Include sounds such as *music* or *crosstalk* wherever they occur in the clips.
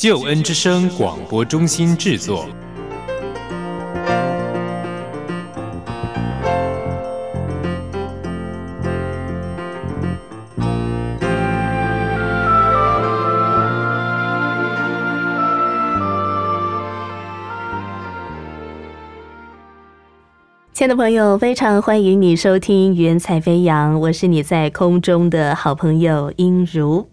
救恩之声广播中心制作。亲爱的朋友，非常欢迎你收听《云彩飞扬》，我是你在空中的好朋友音如。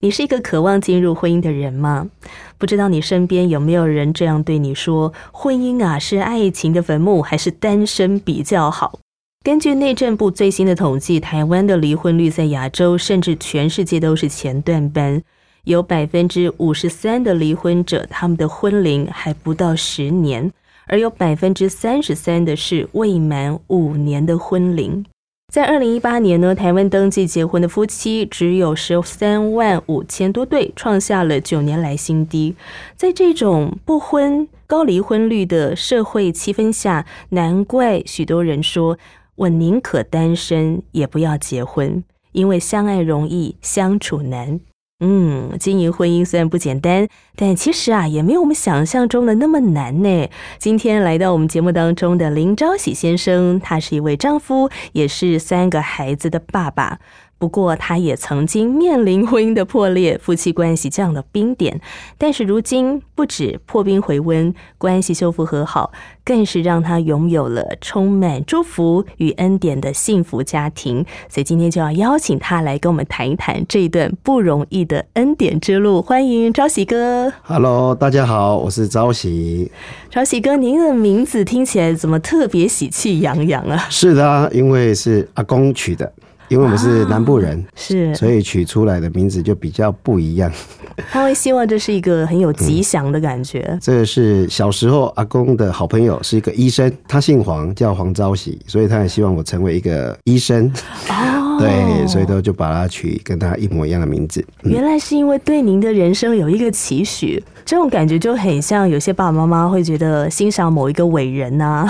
你是一个渴望进入婚姻的人吗？不知道你身边有没有人这样对你说：“婚姻啊，是爱情的坟墓，还是单身比较好？”根据内政部最新的统计，台湾的离婚率在亚洲甚至全世界都是前段班，有百分之五十三的离婚者，他们的婚龄还不到十年，而有百分之三十三的是未满五年的婚龄。在二零一八年呢，台湾登记结婚的夫妻只有十三万五千多对，创下了九年来新低。在这种不婚、高离婚率的社会气氛下，难怪许多人说：“我宁可单身，也不要结婚，因为相爱容易相处难。”嗯，经营婚姻虽然不简单，但其实啊，也没有我们想象中的那么难呢。今天来到我们节目当中的林朝喜先生，他是一位丈夫，也是三个孩子的爸爸。不过，他也曾经面临婚姻的破裂、夫妻关系降了冰点。但是，如今不止破冰回温，关系修复和好，更是让他拥有了充满祝福与恩典的幸福家庭。所以，今天就要邀请他来跟我们谈一谈这一段不容易的恩典之路。欢迎朝喜哥。Hello，大家好，我是朝喜。朝喜哥，您的名字听起来怎么特别喜气洋洋啊？是的，因为是阿公取的。因为我们是南部人，是，所以取出来的名字就比较不一样。*laughs* 他会希望这是一个很有吉祥的感觉。*laughs* 这个是小时候阿公的好朋友，是一个医生，他姓黄，叫黄朝喜，所以他也希望我成为一个医生。哦，*laughs* 对，所以都就把他取跟他一模一样的名字。原来是因为对您的人生有一个期许。这种感觉就很像有些爸爸妈妈会觉得欣赏某一个伟人呐，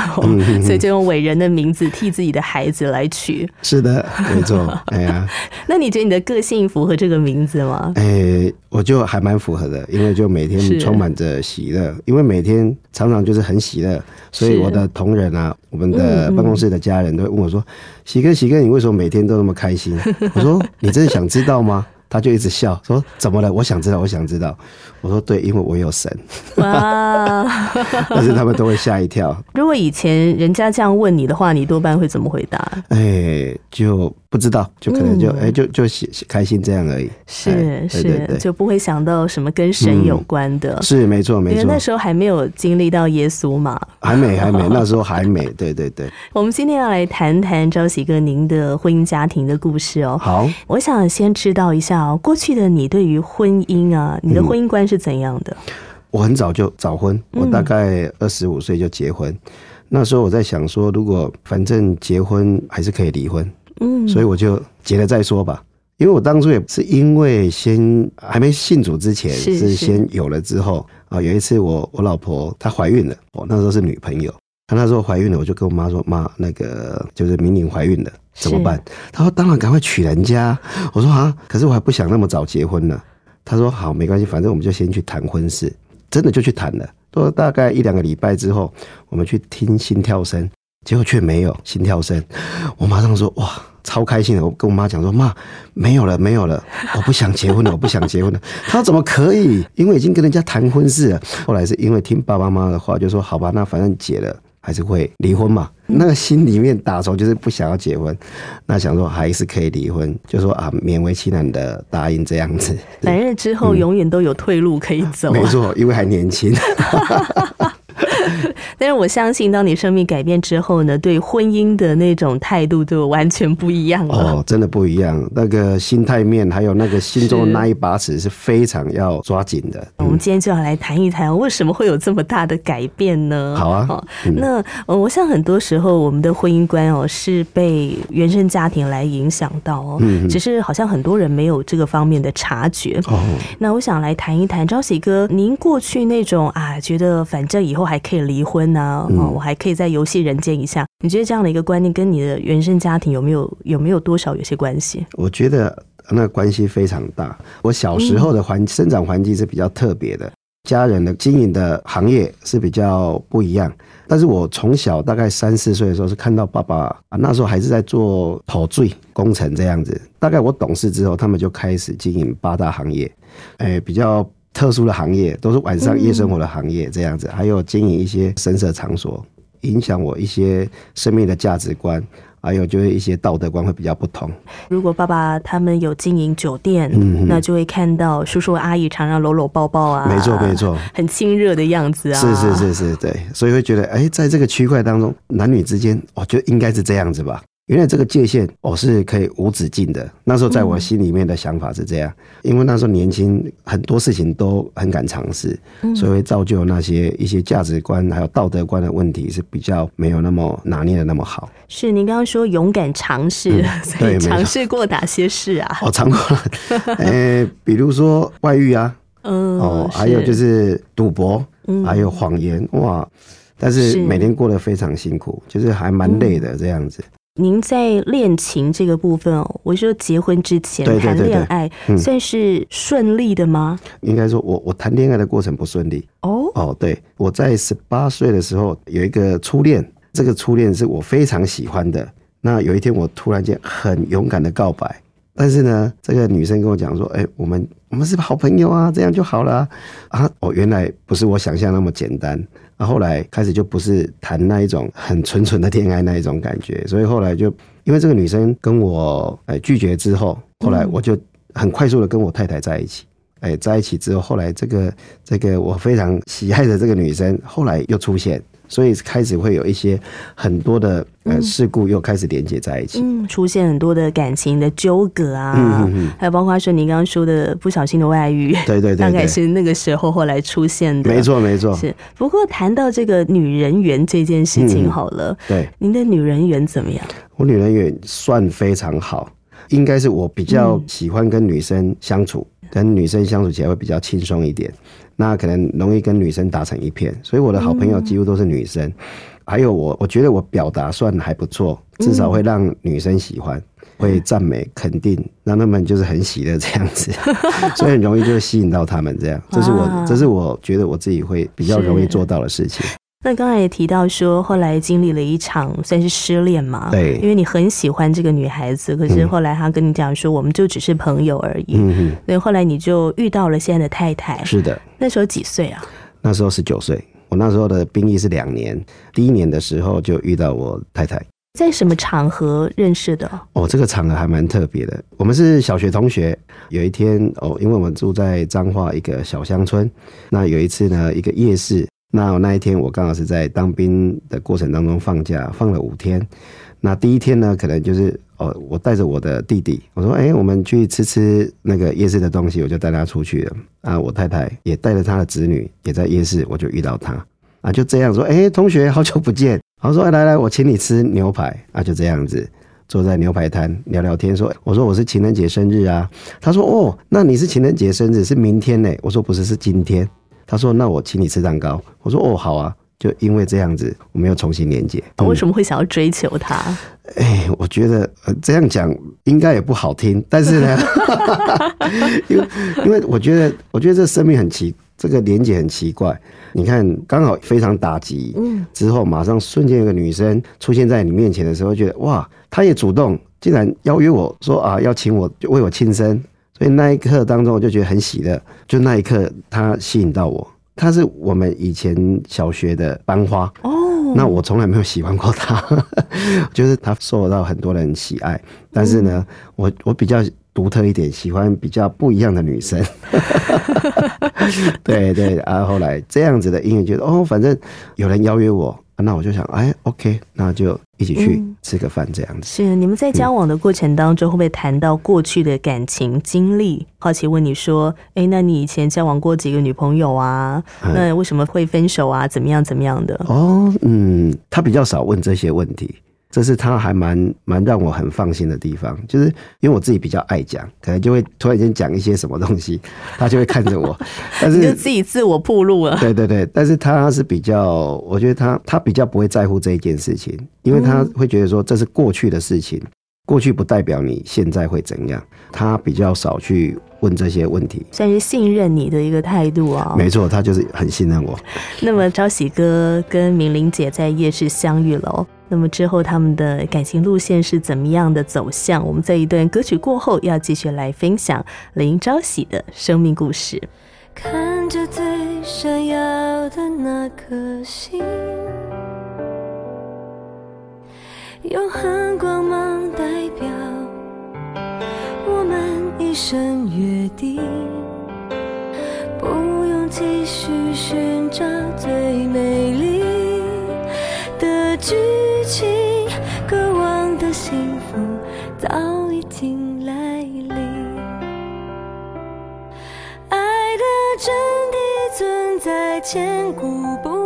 所以就用伟人的名字替自己的孩子来取。是的，没错。*laughs* 哎呀，那你觉得你的个性符合这个名字吗？哎，我就还蛮符合的，因为就每天充满着喜乐，因为每天常常就是很喜乐，所以我的同仁啊，我们的办公室的家人都会问我说：“喜哥，喜哥，你为什么每天都那么开心？”我说：“你真的想知道吗？”他就一直笑说：“怎么了？我想知道，我想知道。”我说：“对，因为我有神。”哇！*laughs* 但是他们都会吓一跳。如果以前人家这样问你的话，你多半会怎么回答？哎，就不知道，就可能就哎，就就喜开心这样而已。是是，就不会想到什么跟神有关的。是没错没错。因为那时候还没有经历到耶稣嘛？*laughs* 还没还没，*laughs* 那时候还没。对对对。我们今天要来谈谈朝喜哥您的婚姻家庭的故事哦。好，我想先知道一下哦。过去的你对于婚姻啊，你的婚姻观是怎样的？我很早就早婚，我大概二十五岁就结婚。那时候我在想说，如果反正结婚还是可以离婚，嗯，所以我就结了再说吧。因为我当初也是因为先还没信主之前，是先有了之后啊。有一次我我老婆她怀孕了，我那时候是女朋友，她那时候怀孕了，我就跟我妈说：“妈，那个就是明年怀孕了。”怎么办？她说：“当然，赶快娶人家。”我说：“啊，可是我还不想那么早结婚呢。”他说：“好，没关系，反正我们就先去谈婚事。”真的就去谈了。说大概一两个礼拜之后，我们去听心跳声，结果却没有心跳声。我马上说：“哇，超开心的！”我跟我妈讲说：“妈，没有了，没有了，我不想结婚了，我不想结婚了。”他说：“怎么可以？因为已经跟人家谈婚事了。”后来是因为听爸爸妈妈的话，就说：“好吧，那反正结了。”还是会离婚嘛？那个心里面打从就是不想要结婚，那想说还是可以离婚，就说啊，勉为其难的答应这样子。*laughs* 来日之后永远都有退路可以走。没错，因为还年轻。*laughs* *laughs* 但是我相信，当你生命改变之后呢，对婚姻的那种态度就完全不一样了。哦，真的不一样。那个心态面，还有那个心中的那一把尺，是非常要抓紧的。我们今天就要来谈一谈，为什么会有这么大的改变呢？好啊。那我想很多时候，我们的婚姻观哦，是被原生家庭来影响到哦。嗯。只是好像很多人没有这个方面的察觉。哦。那我想来谈一谈，朝喜哥，您过去那种啊，觉得反正以后还可以离婚呢，哦，我还可以在游戏人间一下。你觉得这样的一个观念跟你的原生家庭有没有有没有多少有些关系？我觉得那关系非常大。我小时候的环生长环境是比较特别的，家人的经营的行业是比较不一样。但是我从小大概三四岁的时候是看到爸爸啊，那时候还是在做跑醉工程这样子。大概我懂事之后，他们就开始经营八大行业，哎，比较特殊的行业，都是晚上夜生活的行业这样子，还有经营一些声色场所，影响我一些生命的价值观。还有就是一些道德观会比较不同。如果爸爸他们有经营酒店，那就会看到叔叔阿姨常常搂搂抱抱啊，没错没错，很亲热的样子啊。是是是是，对，所以会觉得，哎，在这个区块当中，男女之间，我觉得应该是这样子吧。原来这个界限我是可以无止境的。那时候在我心里面的想法是这样，因为那时候年轻，很多事情都很敢尝试，所以会造就那些一些价值观还有道德观的问题是比较没有那么拿捏的那么好。是您刚刚说勇敢尝试，*laughs* 所以尝试过哪些事啊？我尝过了，*laughs* 呃，比如说外遇啊，嗯，哦，还有就是赌博，还有谎言，哇！但是每天过得非常辛苦，就是还蛮累的这样子。您在恋情这个部分哦，我说结婚之前谈恋爱算是顺利的吗？应该说，我我谈恋爱的过程不顺利哦哦，对，我在十八岁的时候有一个初恋，这个初恋是我非常喜欢的。那有一天我突然间很勇敢的告白，但是呢，这个女生跟我讲说：“哎，我们我们是好朋友啊，这样就好了啊。”哦，原来不是我想象那么简单。那后来开始就不是谈那一种很纯纯的恋爱那一种感觉，所以后来就因为这个女生跟我哎拒绝之后，后来我就很快速的跟我太太在一起，哎在一起之后，后来这个这个我非常喜爱的这个女生后来又出现。所以开始会有一些很多的呃事故又开始连接在一起，嗯，出现很多的感情的纠葛啊，嗯嗯还有包括说你刚刚说的不小心的外遇，对对对，大概是那个时候后来出现的，没错没错。是。不过谈到这个女人缘这件事情好了，对，您的女人缘怎么样？我女人缘算非常好，应该是我比较喜欢跟女生相处，跟女生相处起来会比较轻松一点。那可能容易跟女生打成一片，所以我的好朋友几乎都是女生。还有我，我觉得我表达算还不错，至少会让女生喜欢，会赞美、肯定，让他们就是很喜乐这样子，*laughs* 所以很容易就吸引到他们这样。这是我，这是我觉得我自己会比较容易做到的事情。那刚才也提到说，后来经历了一场算是失恋嘛？对，因为你很喜欢这个女孩子，可是后来她跟你讲说，我们就只是朋友而已。嗯嗯。所以后来你就遇到了现在的太太。是的。那时候几岁啊？那时候十九岁。我那时候的兵役是两年，第一年的时候就遇到我太太。在什么场合认识的？哦，这个场合还蛮特别的。我们是小学同学。有一天哦，因为我们住在彰化一个小乡村，那有一次呢，一个夜市。那那一天我刚好是在当兵的过程当中放假，放了五天。那第一天呢，可能就是哦，我带着我的弟弟，我说：“哎，我们去吃吃那个夜市的东西。”我就带他出去了。啊，我太太也带着她的子女也在夜市，我就遇到他。啊，就这样说：“哎，同学，好久不见。”然后说：“来来，我请你吃牛排。”啊，就这样子坐在牛排摊聊聊天。说：“我说我是情人节生日啊。”他说：“哦，那你是情人节生日是明天呢？”我说：“不是，是今天。”他说：“那我请你吃蛋糕。”我说：“哦，好啊。”就因为这样子，我们又重新连接。为什么会想要追求他？哎，我觉得这样讲应该也不好听，但是呢，*laughs* *laughs* 因为因为我觉得，我觉得这生命很奇，这个连接很奇怪。你看，刚好非常打击，嗯，之后马上瞬间有个女生出现在你面前的时候，觉得哇，她也主动，竟然邀约我说啊，要请我为我庆生。所以那一刻当中，我就觉得很喜乐。就那一刻，他吸引到我。他是我们以前小学的班花哦。那我从来没有喜欢过他，*laughs* 就是他受到很多人喜爱。但是呢，我我比较独特一点，喜欢比较不一样的女生。对 *laughs* *laughs* 对，然后后来这样子的音乐，觉得哦，反正有人邀约我，那我就想，哎，OK，那就一起去吃个饭这样子。是你们在交往的过程当中，会不会谈到过去的感情经历？好奇问你说，哎，那你以前交往过几个女朋友啊？那为什么会分手啊？怎么样怎么样的？哦，嗯，他比较少问这些问题。这是他还蛮蛮让我很放心的地方，就是因为我自己比较爱讲，可能就会突然间讲一些什么东西，他就会看着我，*laughs* 但是就自己自我暴露了。对对对，但是他是比较，我觉得他他比较不会在乎这一件事情，因为他会觉得说这是过去的事情，过去不代表你现在会怎样，他比较少去问这些问题，算是信任你的一个态度啊。没错，他就是很信任我。*laughs* 那么朝喜哥跟明玲姐在夜市相遇了。那么之后他们的感情路线是怎么样的走向？我们在一段歌曲过后要继续来分享林朝喜的生命故事。看着最闪耀的那颗星，永恒光芒代表我们一生约定，不用继续寻找最美丽的剧。情，渴望的幸福早已经来临，爱的真谛存在千古不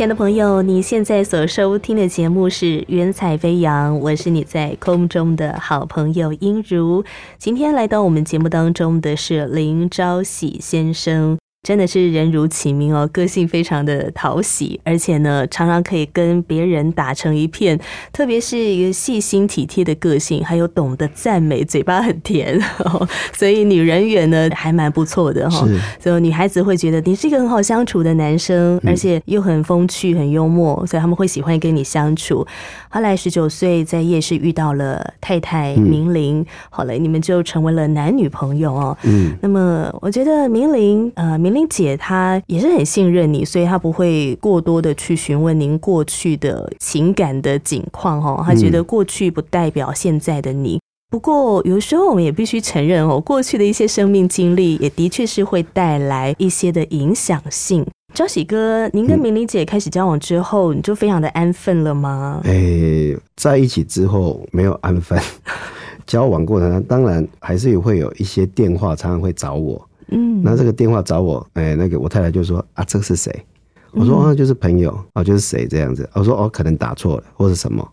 亲爱的朋友，你现在所收听的节目是《云彩飞扬》，我是你在空中的好朋友音如。今天来到我们节目当中的是林朝喜先生。真的是人如其名哦，个性非常的讨喜，而且呢，常常可以跟别人打成一片。特别是一个细心体贴的个性，还有懂得赞美，嘴巴很甜，*laughs* 所以女人缘呢还蛮不错的哈。所以女孩子会觉得你是一个很好相处的男生，而且又很风趣、很幽默，所以他们会喜欢跟你相处。后来十九岁在夜市遇到了太太明玲，后来你们就成为了男女朋友哦。嗯，那么我觉得明玲呃明。玲姐她也是很信任你，所以她不会过多的去询问您过去的情感的景况哦。她觉得过去不代表现在的你。不过有时候我们也必须承认哦，过去的一些生命经历也的确是会带来一些的影响性。朝喜哥，您跟明玲姐开始交往之后，你就非常的安分了吗？哎，在一起之后没有安分，*laughs* 交往过程当然还是会有一些电话，常常会找我。嗯，那这个电话找我，哎，那个我太太就说啊，这个是谁？我说啊，就是朋友啊，就是谁这样子。我说哦，可能打错了或者什么。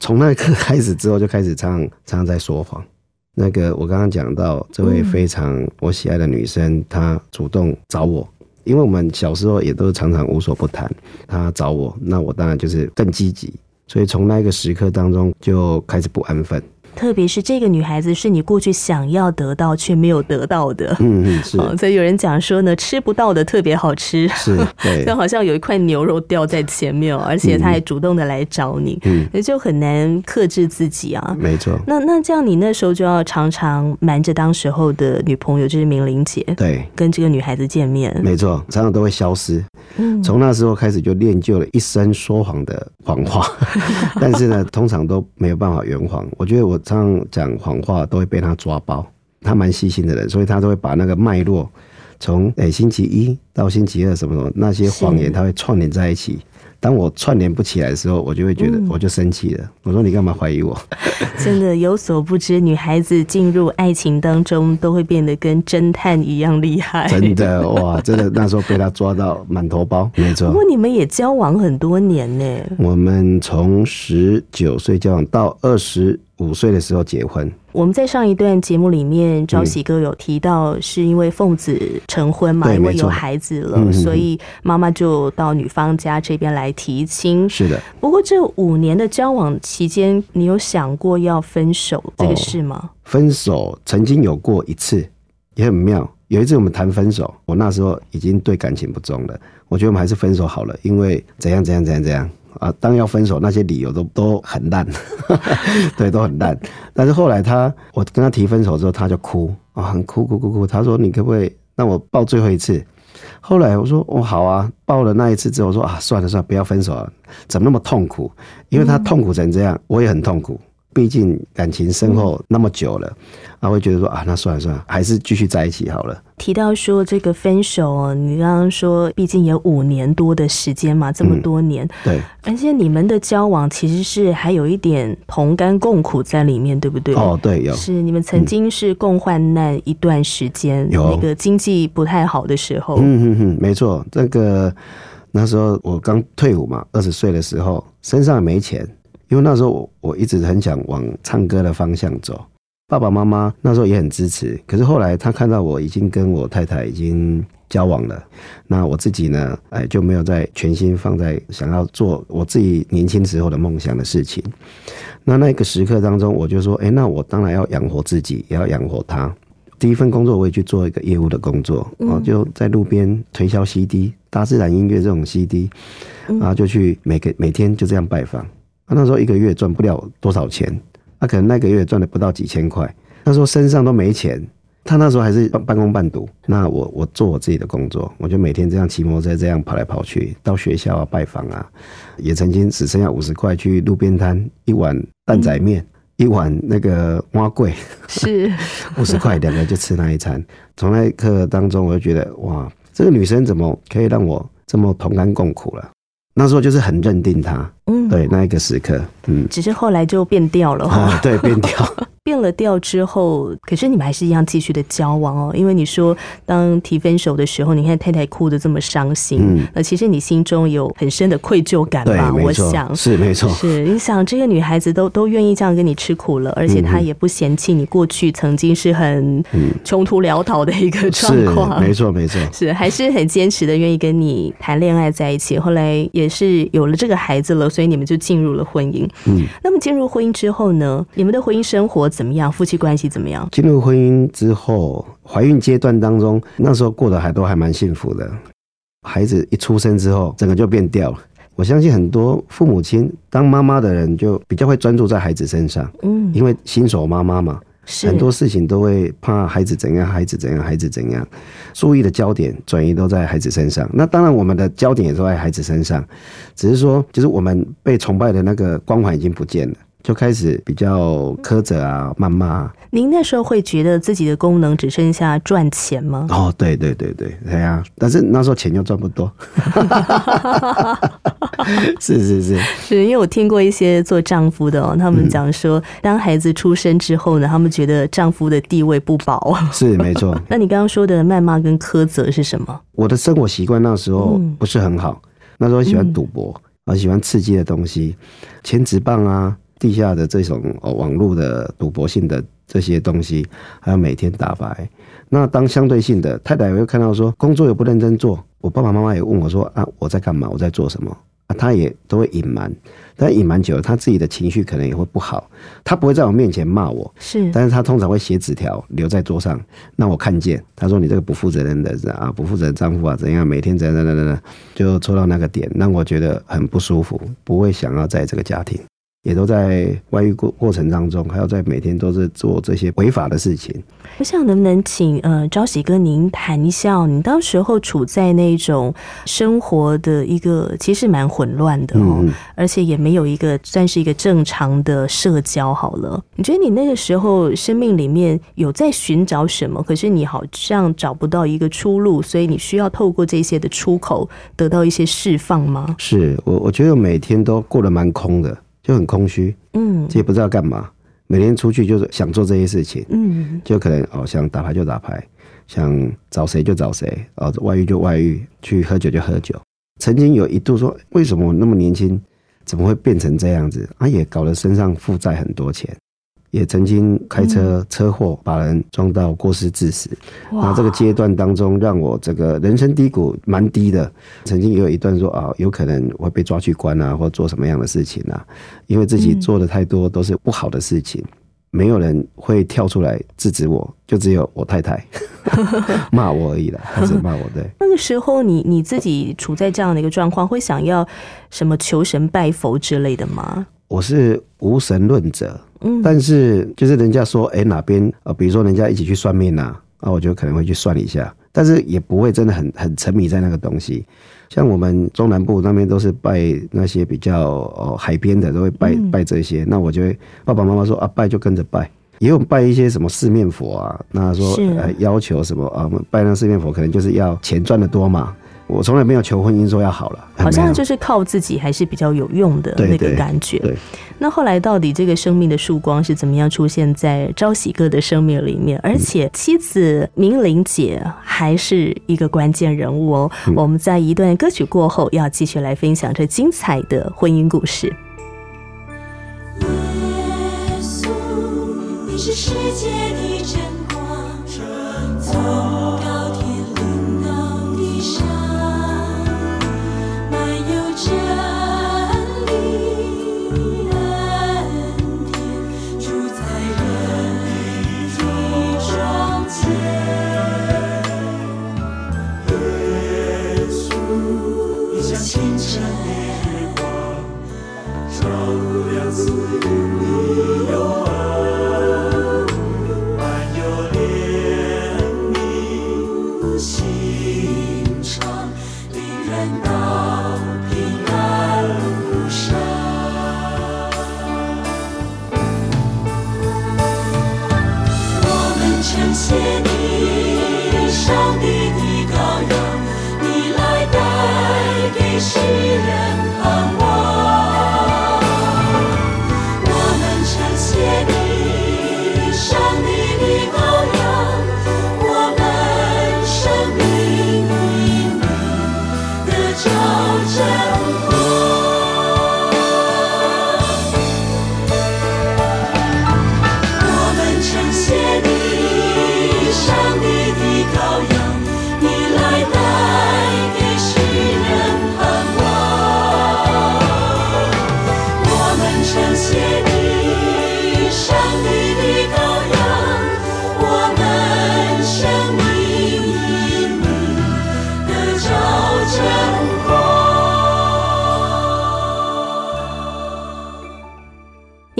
从那一刻开始之后，就开始常常常在说谎。那个我刚刚讲到这位非常我喜爱的女生，她主动找我，因为我们小时候也都常常无所不谈。她找我，那我当然就是更积极。所以从那个时刻当中就开始不安分。特别是这个女孩子是你过去想要得到却没有得到的，嗯嗯是，所以有人讲说呢，吃不到的特别好吃，是，就 *laughs* 好像有一块牛肉掉在前面，而且他还主动的来找你，嗯，也就很难克制自己啊，没错。那那这样你那时候就要常常瞒着当时候的女朋友，就是明玲姐，对，跟这个女孩子见面，没错，常常都会消失，嗯，从那时候开始就练就了一身说谎的谎话，*laughs* 但是呢，通常都没有办法圆谎，我觉得我。常讲谎话都会被他抓包，他蛮细心的人，所以他都会把那个脉络从诶星期一到星期二什么什么那些谎言，他会串联在一起，当我串联不起来的时候，我就会觉得我就生气了。我说你干嘛怀疑我？*laughs* 真的有所不知，女孩子进入爱情当中都会变得跟侦探一样厉害。真的 *laughs* 哇，真的那时候被他抓到满头包，没错。不过你们也交往很多年呢。我们从十九岁交往到二十五岁的时候结婚。我们在上一段节目里面，朝喜哥有提到，是因为奉子成婚嘛，因为有孩子了，所以妈妈就到女方家这边来提亲。是的。不过这五年的交往期间，你有想过要分手这个事吗？分手曾经有过一次，也很妙。有一次我们谈分手，我那时候已经对感情不忠了，我觉得我们还是分手好了，因为怎样怎样怎样怎样。啊，当要分手，那些理由都都很烂，*laughs* 对，都很烂。但是后来他，我跟他提分手之后，他就哭啊，很哭哭哭哭。他说：“你可不可以让我抱最后一次？”后来我说：“哦，好啊。”抱了那一次之后，我说：“啊，算了算了，不要分手了，怎么那么痛苦？因为他痛苦成这样，我也很痛苦。”毕竟感情深厚那么久了，啊，会觉得说啊，那算了算了，还是继续在一起好了。提到说这个分手哦，你刚刚说，毕竟有五年多的时间嘛，这么多年，对，而且你们的交往其实是还有一点同甘共苦在里面，对不对？哦，对，有。是你们曾经是共患难一段时间，有。那个经济不太好的时候，嗯嗯嗯，没错，这个那时候我刚退伍嘛，二十岁的时候，身上也没钱。因为那时候我我一直很想往唱歌的方向走，爸爸妈妈那时候也很支持。可是后来他看到我已经跟我太太已经交往了，那我自己呢，哎就没有再全心放在想要做我自己年轻时候的梦想的事情。那那个时刻当中，我就说，哎，那我当然要养活自己，也要养活他。第一份工作我也去做一个业务的工作，我就在路边推销 CD，大自然音乐这种 CD，然后就去每个每天就这样拜访。他那时候一个月赚不了多少钱，他可能那个月赚了不到几千块。那时候身上都没钱，他那时候还是半工半读。那我我做我自己的工作，我就每天这样骑摩托车这样跑来跑去，到学校啊拜访啊，也曾经只剩下五十块去路边摊一碗蛋仔面，一碗那个蛙桂，是五十块两个就吃那一餐。从那一刻当中，我就觉得哇，这个女生怎么可以让我这么同甘共苦了？那时候就是很认定他，嗯，对，那一个时刻，嗯，只是后来就变调了哈，对，变调。*laughs* 变了调之后，可是你们还是一样继续的交往哦。因为你说，当提分手的时候，你看太太哭的这么伤心，嗯，那其实你心中有很深的愧疚感吧？我想是没错，是你想这个女孩子都都愿意这样跟你吃苦了，而且她也不嫌弃你过去曾经是很穷途潦倒的一个状况，没错没错，*laughs* 是还是很坚持的愿意跟你谈恋爱在一起。后来也是有了这个孩子了，所以你们就进入了婚姻。嗯，那么进入婚姻之后呢，你们的婚姻生活？怎么样？夫妻关系怎么样？进入婚姻之后，怀孕阶段当中，那时候过得还都还蛮幸福的。孩子一出生之后，整个就变掉了。我相信很多父母亲当妈妈的人，就比较会专注在孩子身上。嗯，因为新手妈妈嘛，很多事情都会怕孩子怎样，孩子怎样，孩子怎样，注意的焦点转移都在孩子身上。那当然，我们的焦点也都在孩子身上，只是说，就是我们被崇拜的那个光环已经不见了。就开始比较苛责啊，谩骂。您那时候会觉得自己的功能只剩下赚钱吗？哦，对对对对，对啊！但是那时候钱又赚不多。*laughs* 是 *laughs* 是是，是因为我听过一些做丈夫的哦，他们讲说，当孩子出生之后呢，他们觉得丈夫的地位不保。是没错。*laughs* 那你刚刚说的谩骂跟苛责是什么？我的生活习惯那时候不是很好，那时候喜欢赌博，啊，喜欢刺激的东西，千纸棒啊。地下的这种网络的赌博性的这些东西，还有每天打牌。那当相对性的太太也会看到说工作也不认真做，我爸爸妈妈也问我说啊我在干嘛？我在做什么？啊，他也都会隐瞒。但隐瞒久了，他自己的情绪可能也会不好。他不会在我面前骂我，是，但是他通常会写纸条留在桌上，让我看见。他说你这个不负责任的人啊，不负责任丈夫啊，怎样？每天怎样怎样怎样，就戳到那个点，让我觉得很不舒服，不会想要在这个家庭。也都在外遇过过程当中，还要在每天都是做这些违法的事情。我想能不能请呃朝喜哥您谈一下，你当时候处在那种生活的一个其实蛮混乱的哦，而且也没有一个算是一个正常的社交好了。你觉得你那个时候生命里面有在寻找什么？可是你好像找不到一个出路，所以你需要透过这些的出口得到一些释放吗？是我我觉得每天都过得蛮空的。就很空虚，嗯，也不知道干嘛，每天出去就是想做这些事情，嗯，就可能哦想打牌就打牌，想找谁就找谁，哦外遇就外遇，去喝酒就喝酒。曾经有一度说，为什么我那么年轻，怎么会变成这样子？啊，也搞得身上负债很多钱。也曾经开车车祸把人撞到过失致死，那这个阶段当中让我这个人生低谷蛮低的。曾经也有一段说啊，有可能会被抓去关啊，或做什么样的事情啊？因为自己做的太多都是不好的事情，没有人会跳出来制止我，就只有我太太 *laughs* 骂我而已了，还是骂我。对，*laughs* 那个时候你你自己处在这样的一个状况，会想要什么求神拜佛之类的吗？我是无神论者，嗯，但是就是人家说，哎，哪边啊，比如说人家一起去算命呐，啊，我就可能会去算一下，但是也不会真的很很沉迷在那个东西。像我们中南部那边都是拜那些比较哦海边的，都会拜拜这些。那我就会爸爸妈妈说啊，拜就跟着拜，也有拜一些什么四面佛啊，那说呃要求什么啊，拜那四面佛可能就是要钱赚的多嘛。我从来没有求婚姻说要好了，好像就是靠自己还是比较有用的那个感觉。对，那后来到底这个生命的曙光是怎么样出现在朝喜哥的生命里面？而且妻子明玲姐还是一个关键人物哦。我们在一段歌曲过后，要继续来分享这精彩的婚姻故事。耶稣，你是世界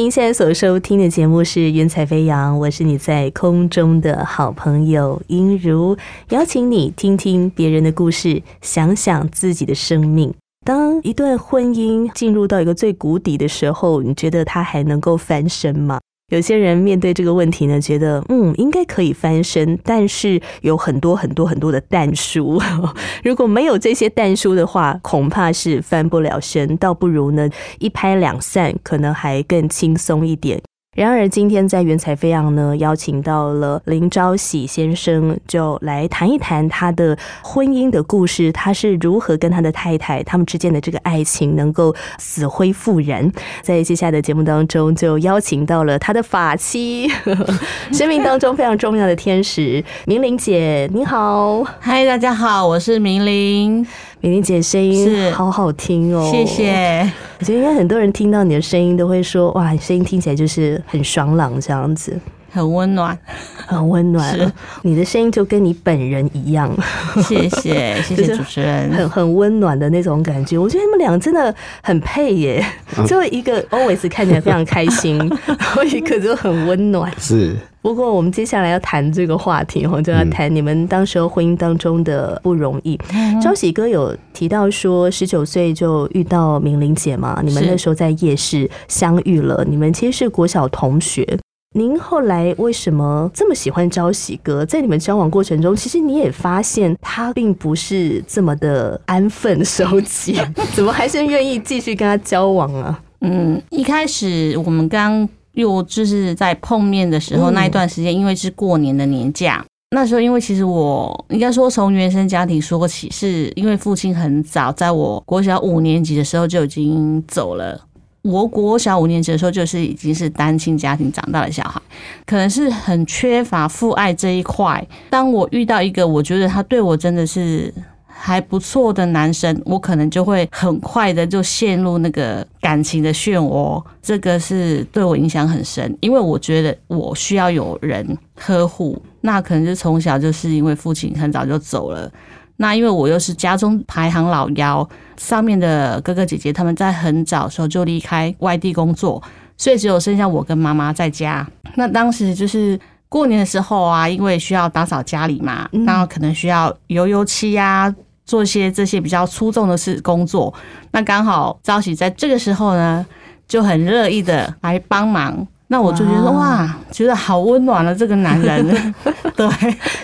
您现在所收听的节目是《云彩飞扬》，我是你在空中的好朋友音如，邀请你听听别人的故事，想想自己的生命。当一段婚姻进入到一个最谷底的时候，你觉得它还能够翻身吗？有些人面对这个问题呢，觉得嗯应该可以翻身，但是有很多很多很多的蛋书，*laughs* 如果没有这些蛋书的话，恐怕是翻不了身，倒不如呢一拍两散，可能还更轻松一点。然而，今天在《原彩飞扬》呢，邀请到了林朝喜先生，就来谈一谈他的婚姻的故事。他是如何跟他的太太他们之间的这个爱情能够死灰复燃？在接下来的节目当中，就邀请到了他的法妻，*laughs* 生命当中非常重要的天使明玲姐，你好，嗨，大家好，我是明玲。美玲姐声音好好听哦，谢谢。我觉得应该很多人听到你的声音都会说，哇，声音听起来就是很爽朗这样子。很温暖，很温暖。你的声音就跟你本人一样，谢谢谢谢主持人，很很温暖的那种感觉。我觉得你们俩真的很配耶，就一个 always 看起来非常开心，*laughs* 然后一个就很温暖。是。不过我们接下来要谈这个话题，我就要谈你们当时候婚姻当中的不容易。朝喜哥有提到说，十九岁就遇到明玲姐嘛，你们那时候在夜市相遇了，你们其实是国小同学。您后来为什么这么喜欢朝喜哥？在你们交往过程中，其实你也发现他并不是这么的安分守己，*laughs* 怎么还是愿意继续跟他交往啊？嗯，一开始我们刚又就是在碰面的时候那一段时间，因为是过年的年假，那时候因为其实我应该说从原生家庭说起，是因为父亲很早在我国小五年级的时候就已经走了。我国小五年级的时候，就是已经是单亲家庭长大的小孩，可能是很缺乏父爱这一块。当我遇到一个我觉得他对我真的是还不错的男生，我可能就会很快的就陷入那个感情的漩涡。这个是对我影响很深，因为我觉得我需要有人呵护。那可能就从小就是因为父亲很早就走了。那因为我又是家中排行老幺，上面的哥哥姐姐他们在很早时候就离开外地工作，所以只有剩下我跟妈妈在家。那当时就是过年的时候啊，因为需要打扫家里嘛，那可能需要油油漆呀，做一些这些比较粗重的事工作。那刚好朝喜在这个时候呢，就很乐意的来帮忙。那我就觉得哇，觉得好温暖了。这个男人，*laughs* 对，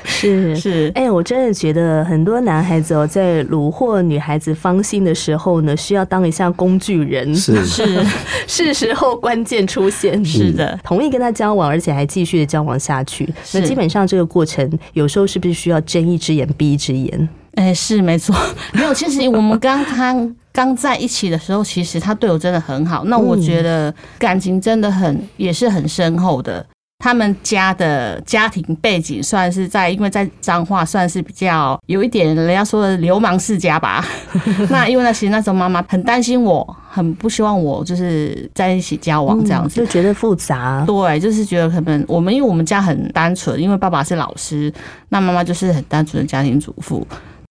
是是，哎，我真的觉得很多男孩子哦，在虏获女孩子芳心的时候呢，需要当一下工具人，是是，*laughs* 是时候关键出现，是的，同意跟他交往，而且还继续的交往下去。那基本上这个过程，有时候是不是需要睁一只眼闭一只眼？哎，是没错，*laughs* 没有。其实我们刚刚。刚在一起的时候，其实他对我真的很好。那我觉得感情真的很也是很深厚的。他们家的家庭背景算是在，因为在彰化算是比较有一点人家说的流氓世家吧。*laughs* 那因为那其实那时候妈妈很担心我，很不希望我就是在一起交往这样子，就觉得复杂。对，就是觉得可能我们因为我们家很单纯，因为爸爸是老师，那妈妈就是很单纯的家庭主妇。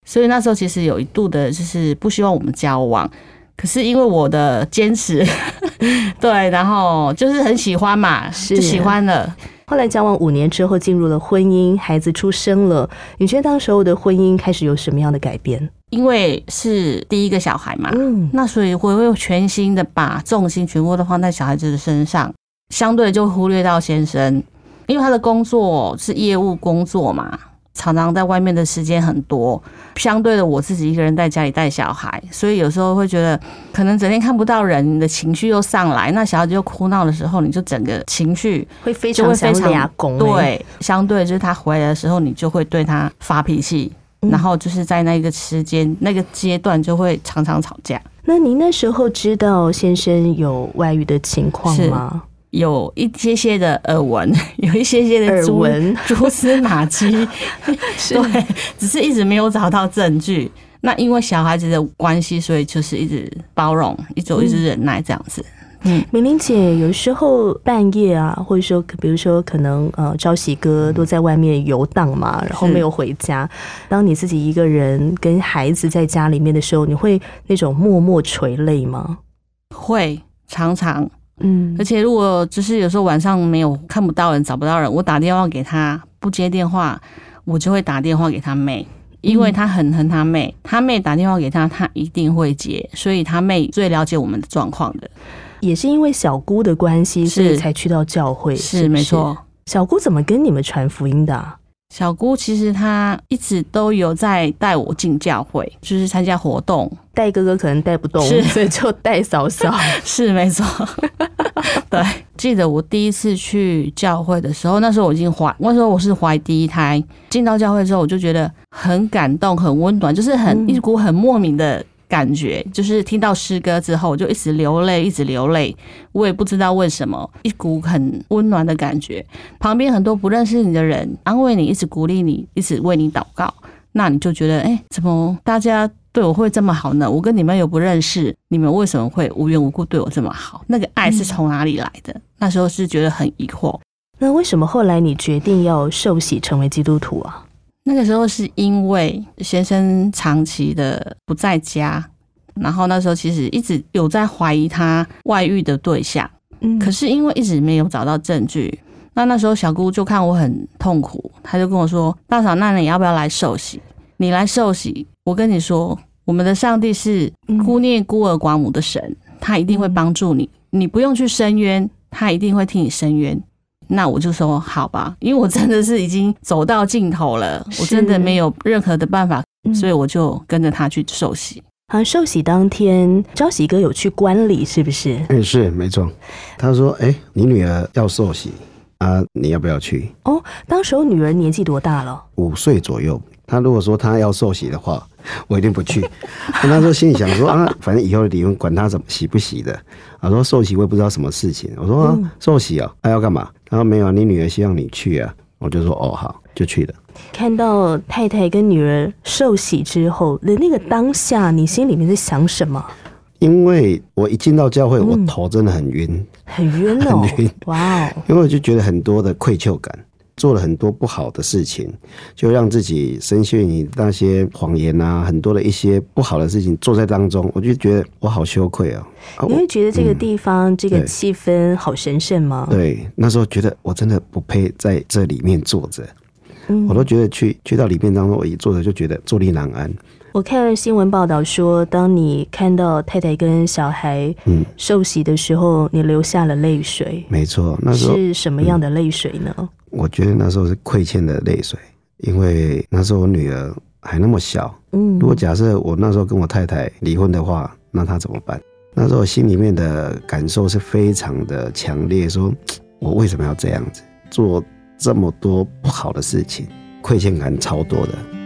所以那时候其实有一度的就是不希望我们交往，可是因为我的坚持，*laughs* 对，然后就是很喜欢嘛，就喜欢了。后来交往五年之后进入了婚姻，孩子出生了。你觉得当时候的婚姻开始有什么样的改变？因为是第一个小孩嘛，嗯，那所以我会全心的把重心全部都放在小孩子的身上，相对就忽略到先生，因为他的工作是业务工作嘛。常常在外面的时间很多，相对的我自己一个人在家里带小孩，所以有时候会觉得可能整天看不到人，你的情绪又上来，那小孩子又哭闹的时候，你就整个情绪会非常非常对，相对就是他回来的时候，你就会对他发脾气，然后就是在那个时间那个阶段就会常常吵架。那您那时候知道先生有外遇的情况吗？有一些些的耳闻，*laughs* 有一些些的耳闻 *laughs* 蛛丝马迹，*laughs* 对，只是一直没有找到证据。那因为小孩子的关系，所以就是一直包容，一直一直忍耐这样子。嗯，明玲姐有时候半夜啊，或者说比如说可能呃，朝喜哥都在外面游荡嘛，然后没有回家。当你自己一个人跟孩子在家里面的时候，你会那种默默垂泪吗？会，常常。嗯，而且如果就是有时候晚上没有看不到人找不到人，我打电话给他不接电话，我就会打电话给他妹，因为他很恨他妹，他妹打电话给他，他一定会接，所以他妹最了解我们的状况的。也是因为小姑的关系，所以才去到教会，是没错。小姑怎么跟你们传福音的？小姑其实她一直都有在带我进教会，就是参加活动。带哥哥可能带不动，所以就带嫂嫂。*laughs* 是没错。*laughs* 对，记得我第一次去教会的时候，那时候我已经怀，那时候我是怀第一胎。进到教会之后，我就觉得很感动，很温暖，就是很一股很莫名的。感觉就是听到诗歌之后，我就一直流泪，一直流泪。我也不知道为什么，一股很温暖的感觉。旁边很多不认识你的人安慰你，一直鼓励你，一直为你祷告。那你就觉得，哎，怎么大家对我会这么好呢？我跟你们又不认识，你们为什么会无缘无故对我这么好？那个爱是从哪里来的？那时候是觉得很疑惑。那为什么后来你决定要受洗成为基督徒啊？那个时候是因为先生长期的不在家，然后那时候其实一直有在怀疑他外遇的对象，嗯，可是因为一直没有找到证据，那那时候小姑就看我很痛苦，她就跟我说：“大嫂，那你要不要来受洗？你来受洗，我跟你说，我们的上帝是孤念孤儿寡母的神，他一定会帮助你，你不用去申冤，他一定会替你申冤。”那我就说好吧，因为我真的是已经走到尽头了，我真的没有任何的办法，所以我就跟着他去受洗。啊，受洗当天，朝喜哥有去观礼，是不是？嗯，是没错。他说：“哎，你女儿要受洗啊，你要不要去？”哦，当时候女儿年纪多大了？五岁左右。他如果说他要受洗的话，*laughs* 我一定不去。*laughs* 我那时候心里想说啊，反正以后的离婚管他怎么洗不洗的。他说寿喜我也不知道什么事情。我说受洗啊，他要干嘛？他说没有啊，你女儿希望你去啊。我就说哦好，就去了。看到太太跟女儿受洗之后的那个当下，你心里面在想什么？因为我一进到教会，我头真的很晕，很晕哦，*laughs* 很晕。哇哦！因为我就觉得很多的愧疚感。做了很多不好的事情，就让自己深陷于那些谎言啊，很多的一些不好的事情做在当中，我就觉得我好羞愧啊！你会觉得这个地方这个气氛好神圣吗？对，那时候觉得我真的不配在这里面坐着，我都觉得去去到里面当中，我一坐着就觉得坐立难安。我看新闻报道说，当你看到太太跟小孩嗯受洗的时候，你流下了泪水。没错，那时候是什么样的泪水呢？我觉得那时候是亏欠的泪水，因为那时候我女儿还那么小。嗯，如果假设我那时候跟我太太离婚的话，那她怎么办？那时候心里面的感受是非常的强烈，说我为什么要这样子做这么多不好的事情，亏欠感超多的。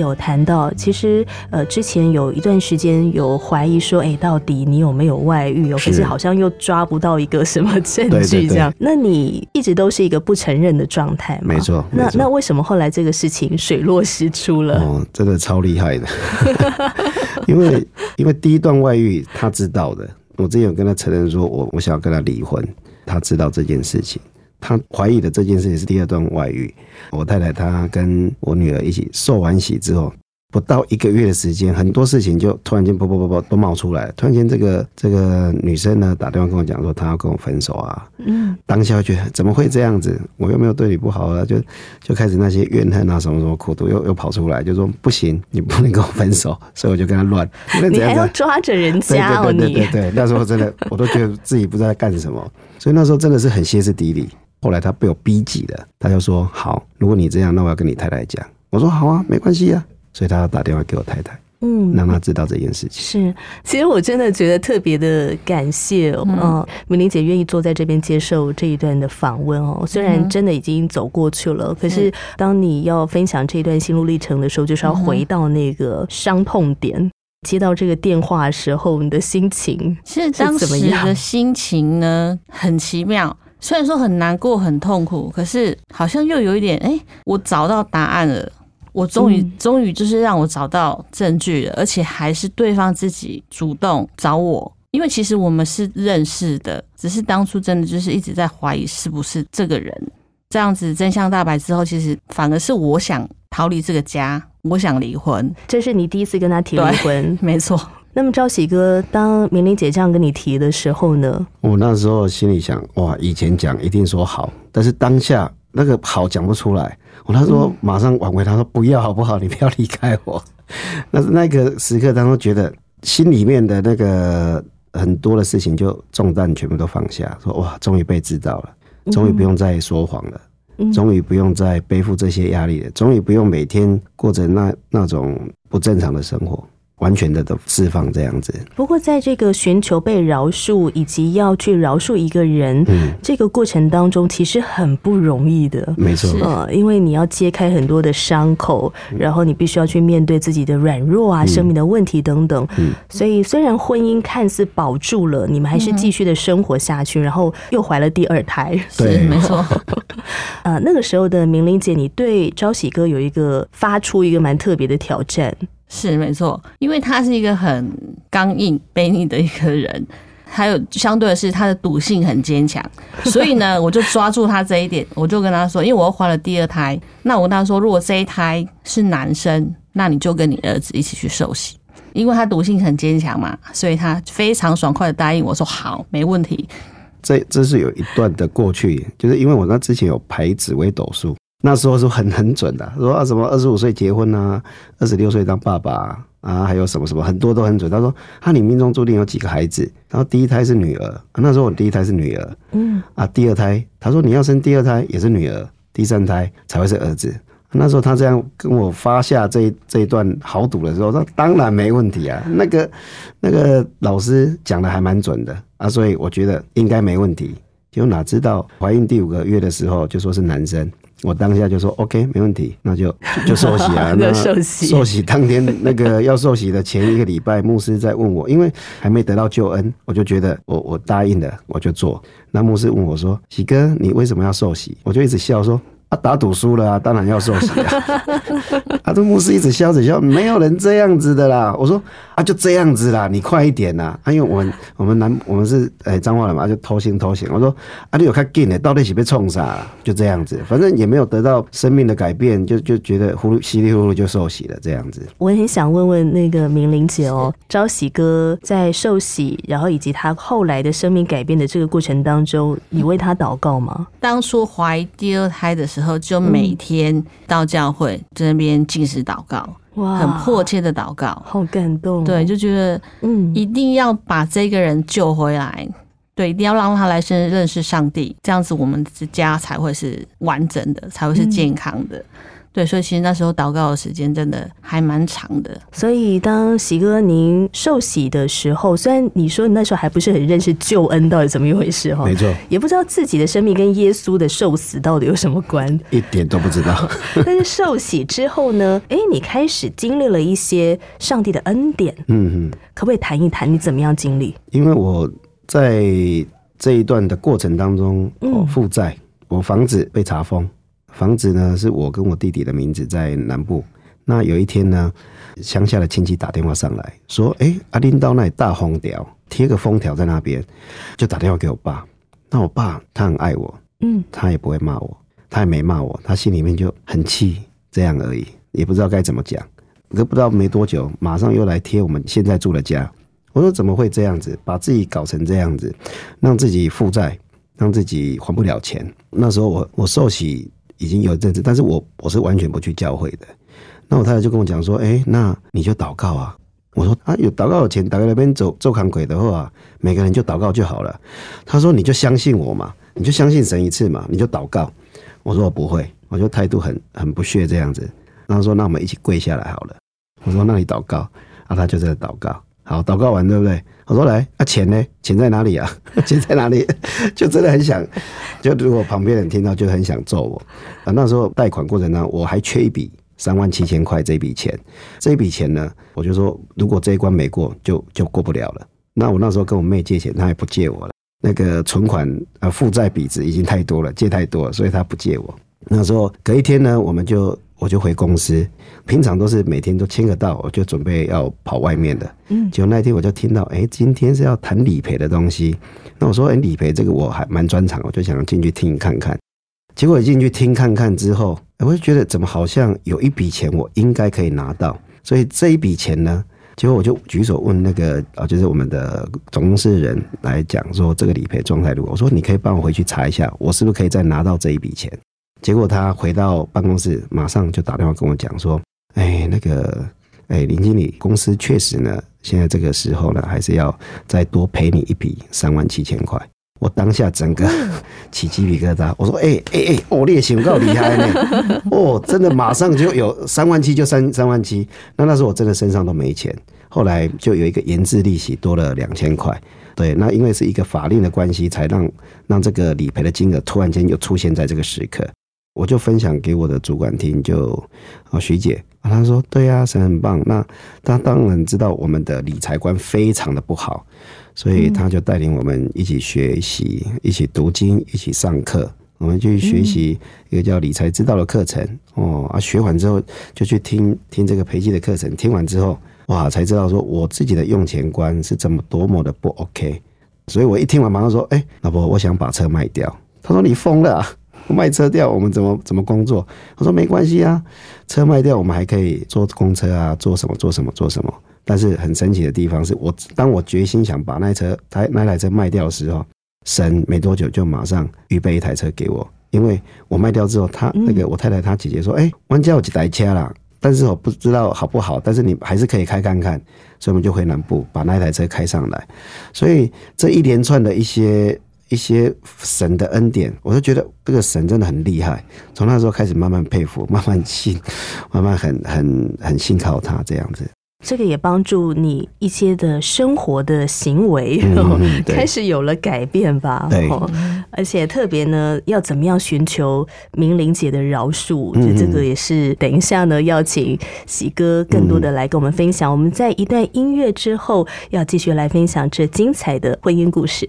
有谈到，其实呃，之前有一段时间有怀疑说，哎，到底你有没有外遇？哦，可是好像又抓不到一个什么证据，这样。那你一直都是一个不承认的状态吗？没错。那那为什么后来这个事情水落石出了？哦，真的超厉害的。*laughs* 因为因为第一段外遇他知道的，我之前有跟他承认说我我想要跟他离婚，他知道这件事情。他怀疑的这件事情是第二段外遇。我太太她跟我女儿一起受完洗之后，不到一个月的时间，很多事情就突然间啵啵啵啵都冒出来。突然间，这个这个女生呢打电话跟我讲说，她要跟我分手啊。嗯。当下觉得怎么会这样子？我又没有对你不好啊，就就开始那些怨恨啊，什么什么苦毒又又跑出来，就说不行，你不能跟我分手。所以我就跟他乱。你还要抓着人家哦？对对对对，那时候真的我都觉得自己不知道在干什么，所以那时候真的是很歇斯底里。后来他被我逼急了，他就说：“好，如果你这样，那我要跟你太太讲。”我说：“好啊，没关系啊。”所以他要打电话给我太太，嗯，让他知道这件事情。是，其实我真的觉得特别的感谢哦，美玲姐愿意坐在这边接受这一段的访问哦。虽然真的已经走过去了，可是当你要分享这一段心路历程的时候，就是要回到那个伤痛点。接到这个电话的时候，你的心情是当时的心情呢？很奇妙。虽然说很难过、很痛苦，可是好像又有一点，哎，我找到答案了，我终于、终于就是让我找到证据了，而且还是对方自己主动找我，因为其实我们是认识的，只是当初真的就是一直在怀疑是不是这个人。这样子真相大白之后，其实反而是我想逃离这个家，我想离婚。这是你第一次跟他提离婚，没错。那么朝喜哥，当明玲姐这样跟你提的时候呢？我那时候心里想，哇，以前讲一定说好，但是当下那个好讲不出来。我他说马上挽回，他说不要好不好？你不要离开我。*laughs* 那是那个时刻当中，觉得心里面的那个很多的事情就重担全部都放下，说哇，终于被知道了，终于不用再说谎了，终于不用再背负这些压力了，终于不用每天过着那那种不正常的生活。完全的都释放这样子。不过，在这个寻求被饶恕以及要去饶恕一个人，嗯，这个过程当中，其实很不容易的。没错，呃，因为你要揭开很多的伤口，然后你必须要去面对自己的软弱啊、生命的问题等等。嗯所以，虽然婚姻看似保住了，你们还是继续的生活下去，然后又怀了第二胎。对 *laughs* 没错。*laughs* 呃，那个时候的明玲姐，你对朝喜哥有一个发出一个蛮特别的挑战。是没错，因为他是一个很刚硬、卑逆的一个人，还有相对的是他的赌性很坚强，所以呢，我就抓住他这一点，我就跟他说，因为我又怀了第二胎，那我跟他说，如果这一胎是男生，那你就跟你儿子一起去受洗，因为他赌性很坚强嘛，所以他非常爽快的答应我说好，没问题。这这是有一段的过去，就是因为我那之前有排紫微斗数，那时候是很很准的，说啊什么二十五岁结婚啊，二十六岁当爸爸啊，还有什么什么很多都很准。他说啊，你命中注定有几个孩子，然后第一胎是女儿，那时候我第一胎是女儿，嗯，啊第二胎，他说你要生第二胎也是女儿，第三胎才会是儿子。那时候他这样跟我发下这这一段豪赌的时候，那当然没问题啊。那个那个老师讲的还蛮准的啊，所以我觉得应该没问题。就哪知道怀孕第五个月的时候就说是男生，我当下就说 OK 没问题，那就就就受洗啊。*laughs* 那受洗受洗当天那个要受洗的前一个礼拜，牧师在问我，因为还没得到救恩，我就觉得我我答应了，我就做。那牧师问我说：“喜哥，你为什么要受洗？”我就一直笑说。啊，打赌输了啊，当然要受洗啊！*laughs* 啊，这牧师一直笑着笑，没有人这样子的啦。我说啊，就这样子啦，你快一点啦！啊，因为我们我们南我们是哎彰化人嘛，就偷腥偷腥。我说啊，你有看紧的，到底是被冲啥啦？就这样子，反正也没有得到生命的改变，就就觉得呼噜稀里呼噜就受洗了，这样子。我很想问问那个明玲姐哦，朝喜哥在受洗，然后以及他后来的生命改变的这个过程当中，你为他祷告吗？当初怀第二胎的时候，就每天到教会在那边进食祷告，哇很迫，切的祷告。好感动。对，就觉得嗯，一定要把这个人救回来，对，一定要让他来认认识上帝，这样子我们的家才会是完整的，才会是健康的。对，所以其实那时候祷告的时间真的还蛮长的。所以当喜哥您受洗的时候，虽然你说你那时候还不是很认识救恩到底怎么一回事哈没，错，也不知道自己的生命跟耶稣的受死到底有什么关。一点都不知道。*laughs* 但是受洗之后呢，哎，你开始经历了一些上帝的恩典，嗯嗯。可不可以谈一谈你怎么样经历？因为我在这一段的过程当中，嗯哦，负债，我房子被查封，房子呢是我跟我弟弟的名字在南部。那有一天呢，乡下的亲戚打电话上来说：“哎、阿林到那里大封条，贴个封条在那边。”就打电话给我爸。那我爸他很爱我，嗯，他也不会骂我，他也没骂我，他心里面就很气，这样而已，也不知道该怎么讲。可不知道没多久，马上又来贴我们现在住的家。我说怎么会这样子，把自己搞成这样子，让自己负债，让自己还不了钱。那时候我我受洗已经有一阵子，但是我我是完全不去教会的。那我太太就跟我讲说，哎、那你就祷告啊。我说啊，有祷告的钱，打开那边走走看鬼的话，每个人就祷告就好了。他说你就相信我嘛，你就相信神一次嘛，你就祷告。我说我不会，我就态度很很不屑这样子。然后说那我们一起跪下来好了。我说那你祷告，啊，他就在祷告。好，祷告完对不对？我说来，啊钱呢？钱在哪里啊？*laughs* 钱在哪里？*laughs* 就真的很想，就如果旁边人听到，就很想揍我。啊，那时候贷款过程当中，我还缺一笔三万七千块这笔钱。这笔钱呢，我就说如果这一关没过，就就过不了了。那我那时候跟我妹借钱，她也不借我了。那个存款啊负债比值已经太多了，借太多了，所以她不借我。那时候隔一天呢，我们就我就回公司，平常都是每天都签个到，我就准备要跑外面的。嗯结果那一天我就听到，哎、今天是要谈理赔的东西。那我说，哎、理赔这个我还蛮专长，我就想进去听看看。结果一进去听看看之后，哎我就觉得怎么好像有一笔钱我应该可以拿到，所以这一笔钱呢，结果我就举手问那个啊，就是我们的总公司的人来讲说这个理赔状态如何。我说你可以帮我回去查一下，我是不是可以再拿到这一笔钱？结果他回到办公室，马上就打电话跟我讲说，哎，那个，哎，林经理，公司确实呢，现在这个时候呢，还是要再多赔你一笔三万七千块。我当下整个 *laughs* 起鸡皮疙瘩，我说：“哎哎哎，哦，你也行够厉害呢！*laughs* 哦，真的马上就有三万七，就三三万七。那那时候我真的身上都没钱，后来就有一个延滞利息多了两千块。对，那因为是一个法令的关系，才让让这个理赔的金额突然间又出现在这个时刻。我就分享给我的主管听，就啊徐姐啊，她说对啊，神很棒。那他当然知道我们的理财观非常的不好，所以他就带领我们一起学习，一起读经，一起上课。我们去学习一个叫理财之道的课程哦啊，学完之后就去听听这个培基的课程，听完之后哇，才知道说我自己的用钱观是怎么多么的不 OK。所以我一听完马上说，哎，老婆，我想把车卖掉。他说你疯了。卖车掉，我们怎么怎么工作？我说没关系啊，车卖掉，我们还可以坐公车啊，做什么做什么做什么。但是很神奇的地方是我，当我决心想把那车台那台车卖掉的时候，神没多久就马上预备一台车给我。因为我卖掉之后，他那个我太太她姐姐说：“哎，玩家有几台车啦，但是我不知道好不好，但是你还是可以开看看。”所以我们就回南部把那台车开上来。所以这一连串的一些。一些神的恩典，我就觉得这个神真的很厉害。从那时候开始，慢慢佩服，*laughs* 慢慢信，慢慢很很很信靠他这样子。这个也帮助你一些的生活的行为 *laughs* 开始有了改变吧。对，而且特别呢，要怎么样寻求明玲姐的饶恕？我觉得这个也是等一下呢，要请喜哥更多的来跟我们分享。我们在一段音乐之后，要继续来分享这精彩的婚姻故事。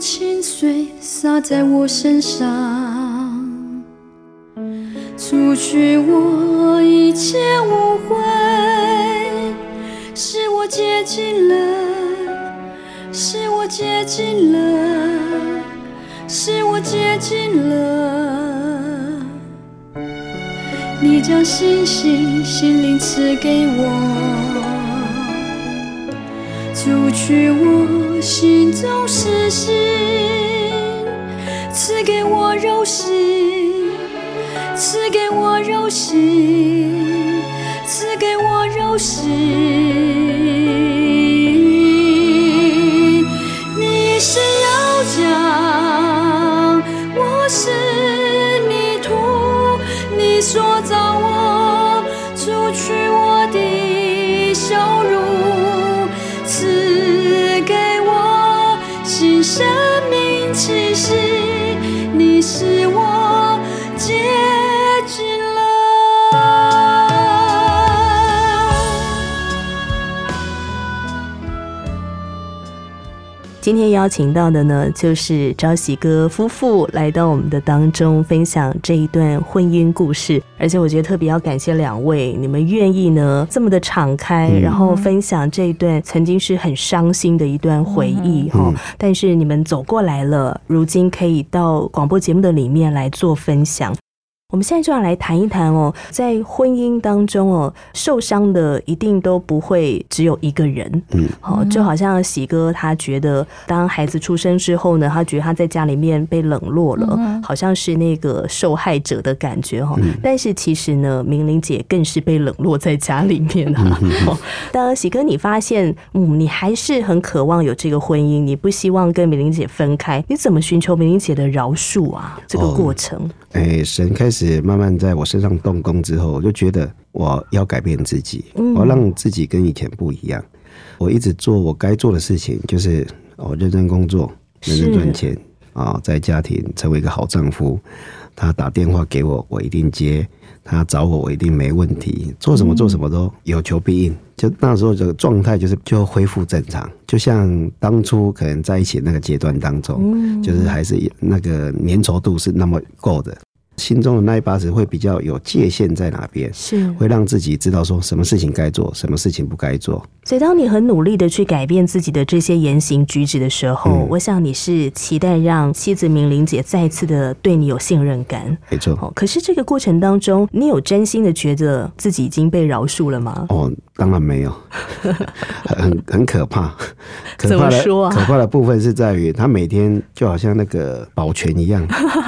清水洒在我身上，除去我一切误会，使我洁净了，使我洁净了，使我洁净了。你将星星心灵赐给我。除去我心中私心，赐给我柔心，赐给我柔心，赐给我柔心。你是要将我是泥土，你塑造我，除去我其实今天邀请到的呢，就是朝喜哥夫妇来到我们的当中，分享这一段婚姻故事。而且我觉得特别要感谢两位，你们愿意呢这么的敞开，然后分享这一段曾经是很伤心的一段回忆哈。但是你们走过来了，如今可以到广播节目的里面来做分享。我们现在就要来谈一谈哦，在婚姻当中哦，受伤的一定都不会只有一个人，嗯，好，就好像喜哥他觉得，当孩子出生之后呢，他觉得他在家里面被冷落了，好像是那个受害者的感觉哈。但是其实呢，明玲姐更是被冷落在家里面啊。当喜哥你发现，嗯，你还是很渴望有这个婚姻，你不希望跟明玲姐分开，你怎么寻求明玲姐的饶恕啊？这个过程，哎，神开始。慢慢在我身上动工之后，我就觉得我要改变自己，我要让自己跟以前不一样。我一直做我该做的事情，就是我认真工作，认真赚钱啊，在家庭成为一个好丈夫。他打电话给我，我一定接；他找我，我一定没问题。做什么做什么都有求必应。就那时候这个状态，就是就恢复正常，就像当初可能在一起那个阶段当中，就是还是那个粘稠度是那么够的。心中的那一把尺会比较有界限在哪边，是会让自己知道说什么事情该做，什么事情不该做。所以，当你很努力的去改变自己的这些言行举止的时候，我想你是期待让妻子明玲姐再次的对你有信任感。没错。可是这个过程当中，你有真心的觉得自己已经被饶恕了吗？哦，当然没有，*laughs* 很很可怕。怎么说啊？可怕的部分是在于，他每天就好像那个保全一样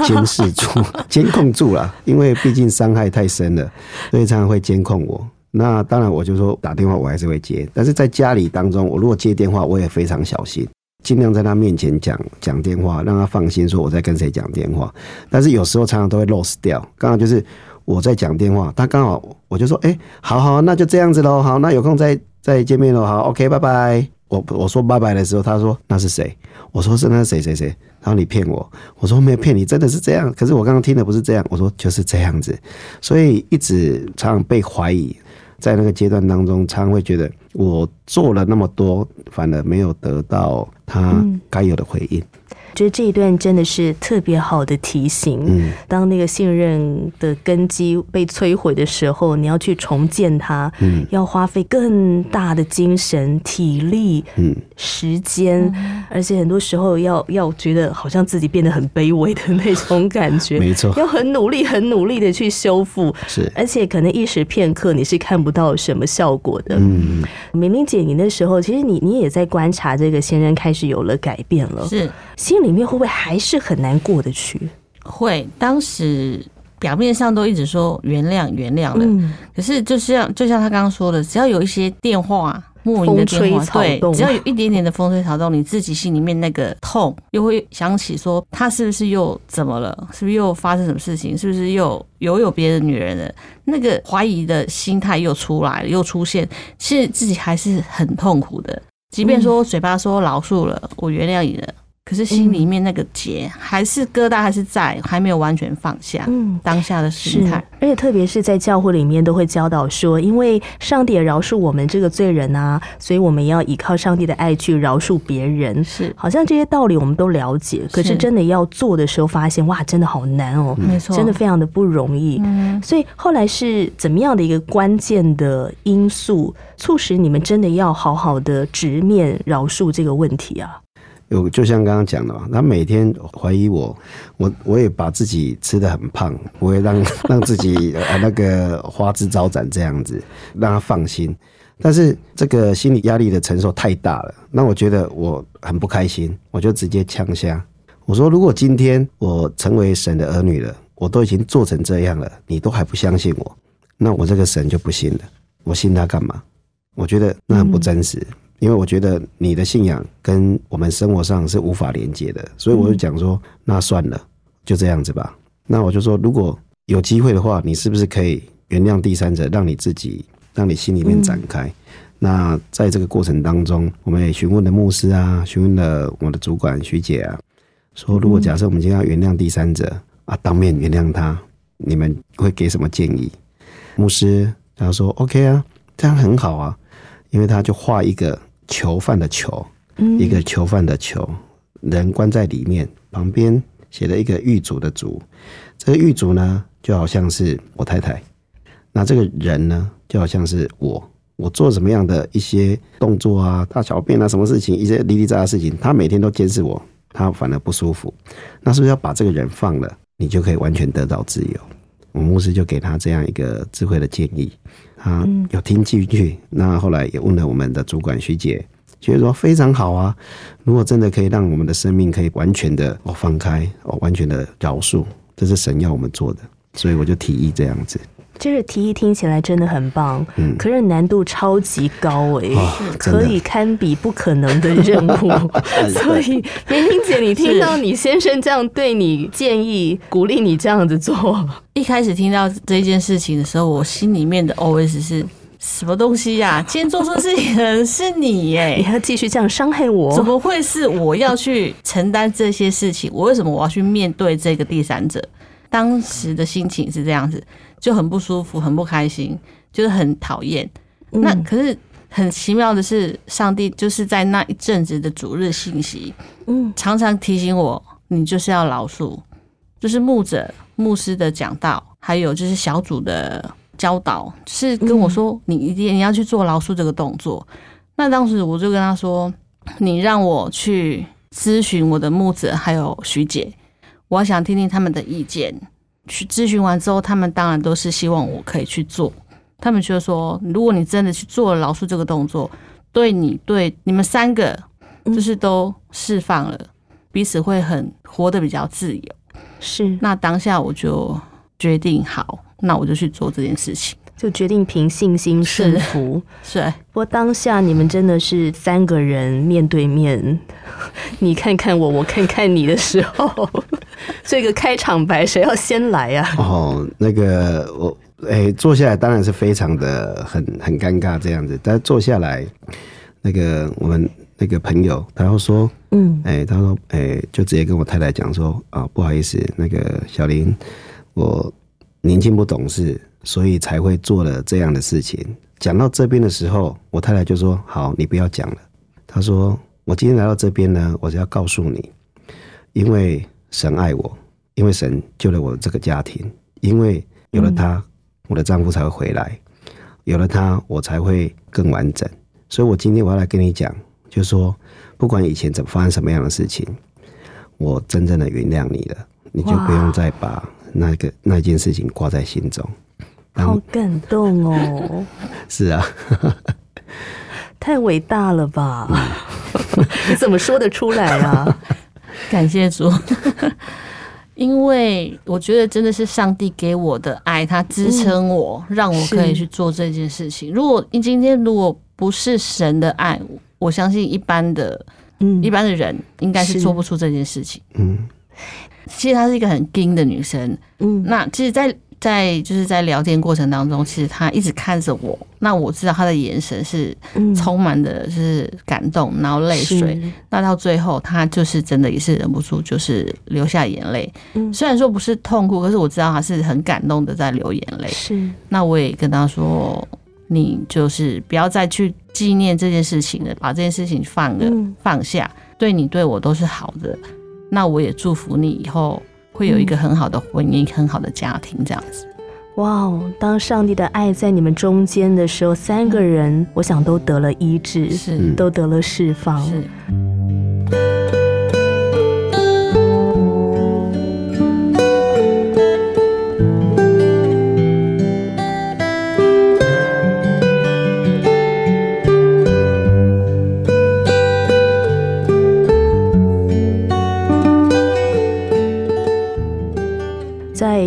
监视住、*laughs* 监控。控住了，因为毕竟伤害太深了，*laughs* 所以常常会监控我。那当然，我就说打电话我还是会接，但是在家里当中，我如果接电话，我也非常小心，尽量在他面前讲讲电话，让他放心说我在跟谁讲电话。但是有时候常常都会 lost 掉。刚好就是我在讲电话，他刚好我就说，哎、好好，那就这样子喽，好，那有空再再见面喽，好，OK，拜拜。我我说拜拜的时候，他说那是谁？我说是那是谁谁谁。然后你骗我，我说没有骗你，真的是这样。可是我刚刚听的不是这样，我说就是这样子，所以一直常常被怀疑。在那个阶段当中，常常会觉得我做了那么多，反而没有得到他该有的回应。觉得这一段真的是特别好的提醒。嗯，当那个信任的根基被摧毁的时候，你要去重建它，嗯。要花费更大的精神、体力、嗯。时间，而且很多时候要要觉得好像自己变得很卑微的那种感觉，没错。要很努力、很努力的去修复，是，而且可能一时片刻你是看不到什么效果的。嗯，明明姐，你那时候其实你你也在观察这个先生开始有了改变了，是。心里面会不会还是很难过得去？会，当时表面上都一直说原谅原谅了，嗯，可是就像就像他刚刚说的，只要有一些电话。莫名的电话，对，只要有一点点的风吹草动，你自己心里面那个痛，又会想起说他是不是又怎么了？是不是又发生什么事情？是不是又又有别的女人了？那个怀疑的心态又出来了，又出现，其实自己还是很痛苦的。即便说嘴巴说饶恕了，我原谅你了，可是心里面那个结还是疙瘩还是在，还没有完全放下。嗯当下的心态，，而且特别是在教会里面都会教导说，因为上帝也饶恕我们这个罪人啊，所以我们要依靠上帝的爱去饶恕别人。是好像这些道理我们都了解，可是是真的要做的时候，发现哇，真的好难哦，没错，真的非常的不容易。嗯，所以后来是怎么样的一个关键的因素，促使你们真的要好好的直面饶恕这个问题啊？有就像刚刚讲的嘛，他每天怀疑我，我我也把自己吃的很胖，我也让 *laughs* 让自己呃那个花枝招展这样子，让他放心。但是这个心理压力的承受太大了，那我觉得我很不开心，我就直接呛下，我说如果今天我成为神的儿女了，我都已经做成这样了，你都还不相信我，那我这个神就不信了，我信他干嘛？我觉得那很不真实。因为我觉得你的信仰跟我们生活上是无法连接的，所以我就讲说，那算了，就这样子吧。那我就说，如果有机会的话，你是不是可以原谅第三者，让你自己，让你心里面展开？那在这个过程当中，我们也询问了牧师啊，询问了我的主管徐姐啊，说如果假设我们今天要原谅第三者啊，当面原谅他，你们会给什么建议？牧师他说 OK 啊，这样很好啊，因为他就画一个囚犯的囚，一个囚犯的囚，人关在里面，旁边写了一个狱卒的卒，这个狱卒呢就好像是我太太，那这个人呢就好像是我，我做什么样的一些动作啊、大小便啊、什么事情，一些哩哩喳喳的事情，他每天都监视我，他反而不舒服，那是不是要把这个人放了，你就可以完全得到自由？我们牧师就给他这样一个智慧的建议，他有听进去。那后来也问了我们的主管徐姐，觉得说非常好啊。如果真的可以让我们的生命可以完全的哦放开哦，完全的饶恕，这是神要我们做的，所以我就提议这样子。这个提议听起来真的很棒，嗯可是难度超级高哎、哦可以堪比不可能的任务。*laughs* *laughs* 所以明明姐，你听到你先生这样对你建议、鼓励你这样子做，*laughs* 一开始听到这件事情的时候，我心里面的 OS 是什么东西呀、今天做错事情的人是你耶、你还要继续这样伤害我？怎么会是我要去承担这些事情？我为什么我要去面对这个第三者？当时的心情是这样子，就很不舒服，很不开心，就是很讨厌。那可是很奇妙的是，上帝就是在那一阵子的主日信息，嗯，常常提醒我，你就是要饶恕，就是牧者、牧师的讲道，还有就是小组的教导，是跟我说，你一定你要去做饶恕这个动作。那当时我就跟他说，你让我去咨询我的牧者还有徐姐，我想听听他们的意见。去咨询完之后，他们当然都是希望我可以去做。他们觉得说，如果你真的去做了老鼠这个动作，对你对你们三个就是都释放了，彼此会很活得比较自由。是那当下我就决定好，那我就去做这件事情。就决定凭信心顺服。*laughs* 是，不过当下你们真的是三个人面对面，*laughs* 你看看我，我看看你的时候，*laughs* 这个开场白谁要先来呀、哦，那个我哎、坐下来当然是非常的很很尴尬这样子，但是坐下来，那个我们那个朋友他又说，嗯。哎、他说哎、就直接跟我太太讲说啊，不好意思，那个小林，我年轻不懂事，所以才会做了这样的事情。讲到这边的时候，我太太就说：“好，你不要讲了。”她说：“我今天来到这边呢，我是要告诉你，因为神爱我，因为神救了我这个家庭，因为有了他，我的丈夫才会回来，有了他，我才会更完整。所以我今天我要来跟你讲，就是说，不管以前怎么发生什么样的事情，我真正的原谅你了，你就不用再把那个那件事情挂在心中。好感动哦，*laughs* 是啊，*laughs* 太伟大了吧？*laughs* 你怎么说得出来啊？感谢主，因为我觉得真的是上帝给我的爱，他支撑我，让我可以去做这件事情。如果你今天如果不是神的爱，我相信一般的嗯。一般的人应该是是。做不出这件事情。嗯，其实她是一个很硬的女生，嗯。那其实在，在就是在聊天过程当中，其实他一直看着我，那我知道他的眼神是嗯充满的就是感动，然后泪水。那到最后，他就是真的也是忍不住，就是流下眼泪。嗯虽然说不是痛哭，可是我知道他是很感动的在流眼泪。是那我也跟他说，你就是不要再去纪念这件事情了，把这件事情放了、嗯放下，对你对我都是好的。那我也祝福你以后会有一个很好的婚姻、很好的家庭，这样子。哇哦！当上帝的爱在你们中间的时候，三个人我想都得了医治，是、嗯都得了释放。是。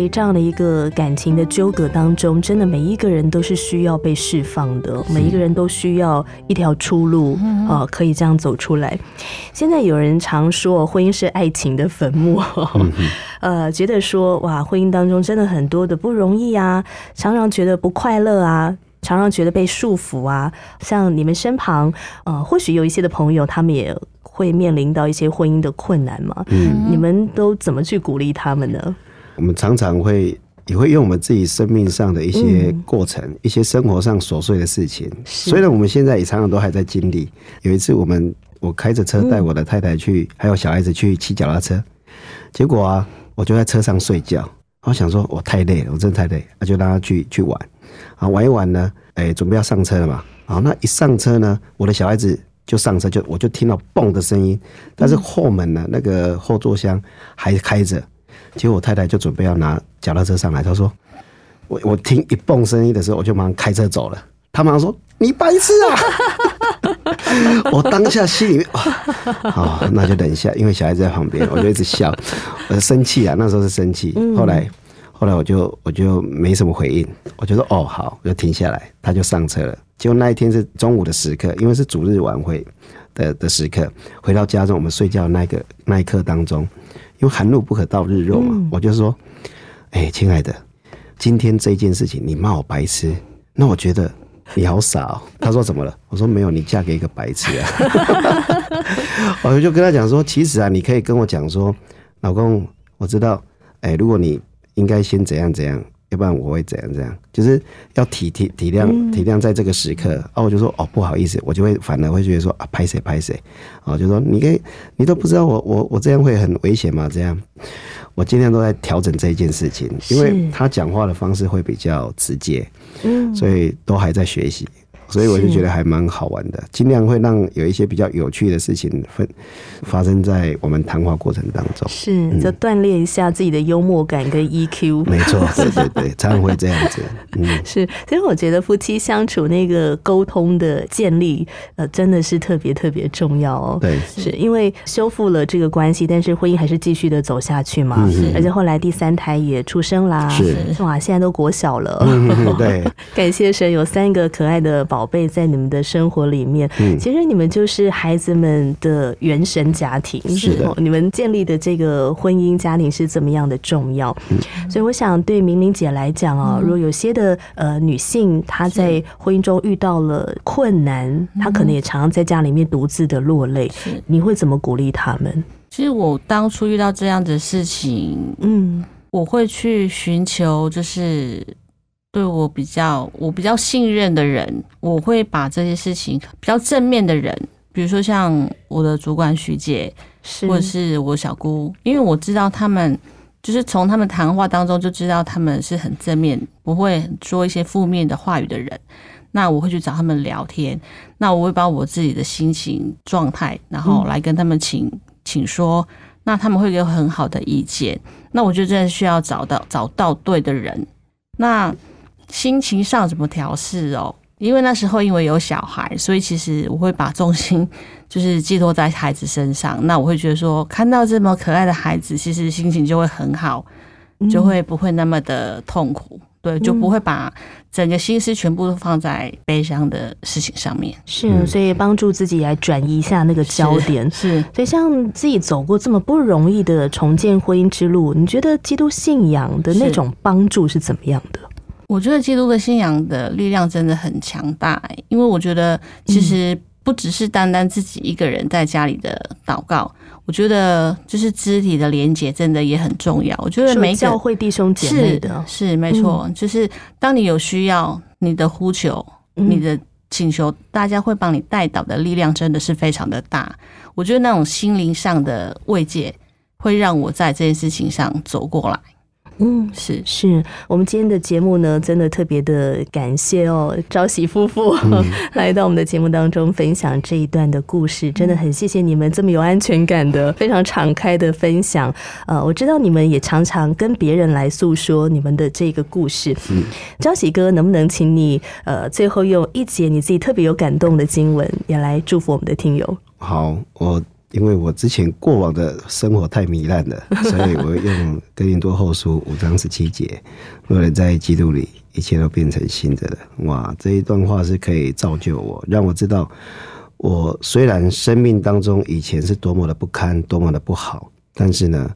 在这样的一个感情的纠葛当中，真的每一个人都是需要被释放的，每一个人都需要一条出路嗯啊、可以这样走出来。现在有人常说婚姻是爱情的坟墓，*laughs* 呃，觉得说哇，婚姻当中真的很多的不容易啊，常常觉得不快乐啊。常常觉得被束缚啊，像你们身旁，呃，或许有一些的朋友，他们也会面临到一些婚姻的困难嘛。嗯，你们都怎么去鼓励他们呢？我们常常会也会用我们自己生命上的一些嗯过程，一些生活上琐碎的事情。是虽然我们现在也常常都还在经历。有一次，我们我开着车带我的太太去，还有小孩子去骑脚踏车，结果啊，我就在车上睡觉。我想说，我太累了，我真的太累，那就让他去去玩。啊，玩一玩呢，哎、准备要上车了嘛。好，那一上车呢，我的小孩子就上车，就我就听到嘣的声音，但是后门呢，那个后座箱还开着。结果我太太就准备要拿脚踏车上来，她说：“我我听一蹦声音的时候，我就马上开车走了。”她马上说：“你白痴啊！” *laughs* 我当下心里面哇，好，那就等一下，因为小孩子在旁边，我就一直笑，我就生气啊，那时候是生气。后来后来我就我就没什么回应，我就说哦好，我就停下来，他就上车了。结果那一天是中午的时刻，因为是主日晚会的的时刻，回到家中我们睡觉那个那一刻当中，因为寒露不可到日落嘛，我就说，哎、亲爱的，今天这件事情你骂我白痴，那我觉得你好傻哦。他说怎么了？我说没有，你嫁给一个白痴啊。*laughs* 我就跟他讲说，其实啊，你可以跟我讲说，老公，我知道，哎、如果你应该先怎样怎样，要不然我会怎样怎样，就是要体体体谅体谅在这个时刻。啊，我就说哦，不好意思，我就会反而会觉得说啊，拍谁拍谁，啊，就说你可以，你都不知道我我我这样会很危险吗？这样，我尽量都在调整这一件事情，因为他讲话的方式会比较直接，嗯，所以都还在学习。所以我就觉得还蛮好玩的，尽量会让有一些比较有趣的事情分发生在我们谈话过程当中。是，就锻炼一下自己的幽默感跟 EQ。没错，对对对，常常会这样子。嗯，*laughs* 是，所以我觉得夫妻相处那个沟通的建立，呃，真的是特别特别重要哦。对，是因为修复了这个关系，但是婚姻还是继续的走下去嘛。嗯而且后来第三胎也出生啦，是哇，现在都国小了。嗯，对，*laughs* 感谢神有三个可爱的宝宝贝在你们的生活里面。嗯其实你们就是孩子们的原生家庭，是你们建立的这个婚姻家庭是怎么样的重要？嗯所以我想对明明姐来讲啊，如果有些的呃女性她在婚姻中遇到了困难，她可能也常常在家里面独自的落泪，是。你会怎么鼓励他们？其实我当初遇到这样的事情，嗯我会去寻求就是对我比较我比较信任的人，我会把这些事情比较正面的人，比如说像我的主管徐姐，是或者是我小姑，因为我知道他们就是从他们谈话当中就知道他们是很正面，不会说一些负面的话语的人。那我会去找他们聊天，那我会把我自己的心情状态，然后来跟他们请请说，那他们会给我很好的意见。那我觉得真的需要找到找到对的人。那心情上怎么调试哦？因为那时候因为有小孩，所以其实我会把重心就是寄托在孩子身上。那我会觉得说，看到这么可爱的孩子，其实心情就会很好，就会不会那么的痛苦。对，就不会把整个心思全部都放在悲伤的事情上面。是，所以帮助自己来转移一下那个焦点。是，所以像自己走过这么不容易的重建婚姻之路，你觉得基督信仰的那种帮助是怎么样的？我觉得基督的信仰的力量真的很强大、欸，因为我觉得其实不只是单单自己一个人在家里的祷告，我觉得就是肢体的连接真的也很重要。我觉得每教会弟兄姐妹的是是没错，就是当你有需要，你的呼求、你的请求，大家会帮你带导的力量真的是非常的大。我觉得那种心灵上的慰藉，会让我在这件事情上走过来。嗯，是是，我们今天的节目呢，真的特别的感谢哦，朝喜夫妇、嗯、*laughs* 来到我们的节目当中分享这一段的故事，真的很谢谢你们这么有安全感的、非常敞开的分享。呃，我知道你们也常常跟别人来诉说你们的这个故事。嗯，朝喜哥，能不能请你呃最后用一节你自己特别有感动的经文，也来祝福我们的听友？好，我。因为我之前过往的生活太糜烂了，*laughs* 所以我用哥林多后书五章十七节，若人在基督里，一切都变成新的了。哇，这一段话是可以造就我，让我知道，我虽然生命当中以前是多么的不堪，多么的不好，但是呢，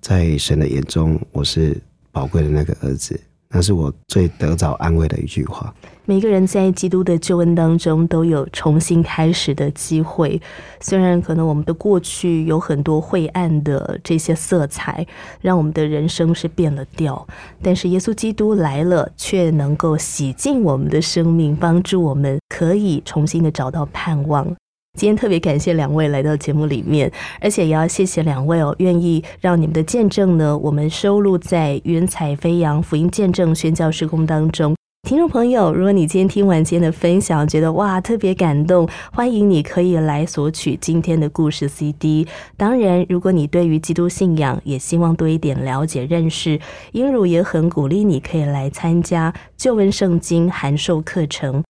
在神的眼中，我是宝贵的那个儿子。那是我最得着安慰的一句话。每个人在基督的救恩当中都有重新开始的机会，虽然可能我们的过去有很多晦暗的这些色彩，让我们的人生是变了调，但是耶稣基督来了，却能够洗净我们的生命，帮助我们可以重新的找到盼望。今天特别感谢两位来到节目里面，而且也要谢谢两位哦，愿意让你们的见证呢，我们收录在云彩飞扬福音见证宣教施工当中。听众朋友，如果你今天听完今天的分享，觉得哇特别感动，欢迎你可以来索取今天的故事 CD。当然，如果你对于基督信仰也希望多一点了解认识，英儒也很鼓励你可以来参加旧文圣经函授课程。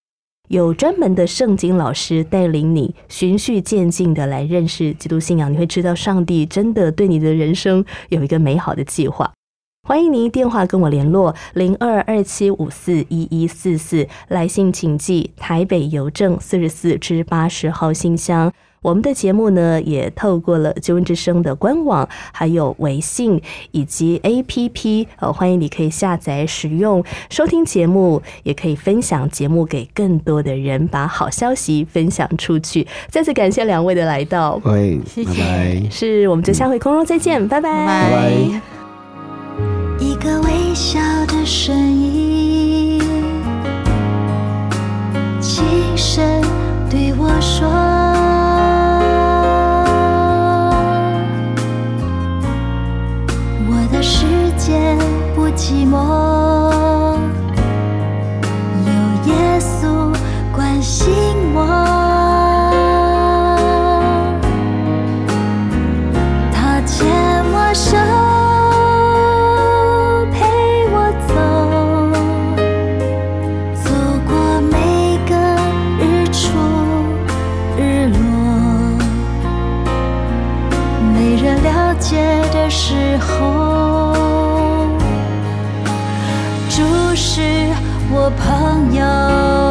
有专门的圣经老师带领你循序渐进的来认识基督信仰，你会知道上帝真的对你的人生有一个美好的计划。欢迎您电话跟我联络零二二七五四一一四四，来信请寄台北邮政四十四至八十号信箱。我们的节目呢，也透过了救恩之声的官网，还有微信以及 APP，呃，欢迎你可以下载使用收听节目，也可以分享节目给更多的人，把好消息分享出去。再次感谢两位的来到，喂，谢谢拜拜。是我们就下回空中再见，拜拜，拜拜。一个微笑的声音，轻声对我说：“寂寞，有耶稣关心我，他牵我手。”陪我走，走过每个日出日落，没人了解的时候，是我朋友。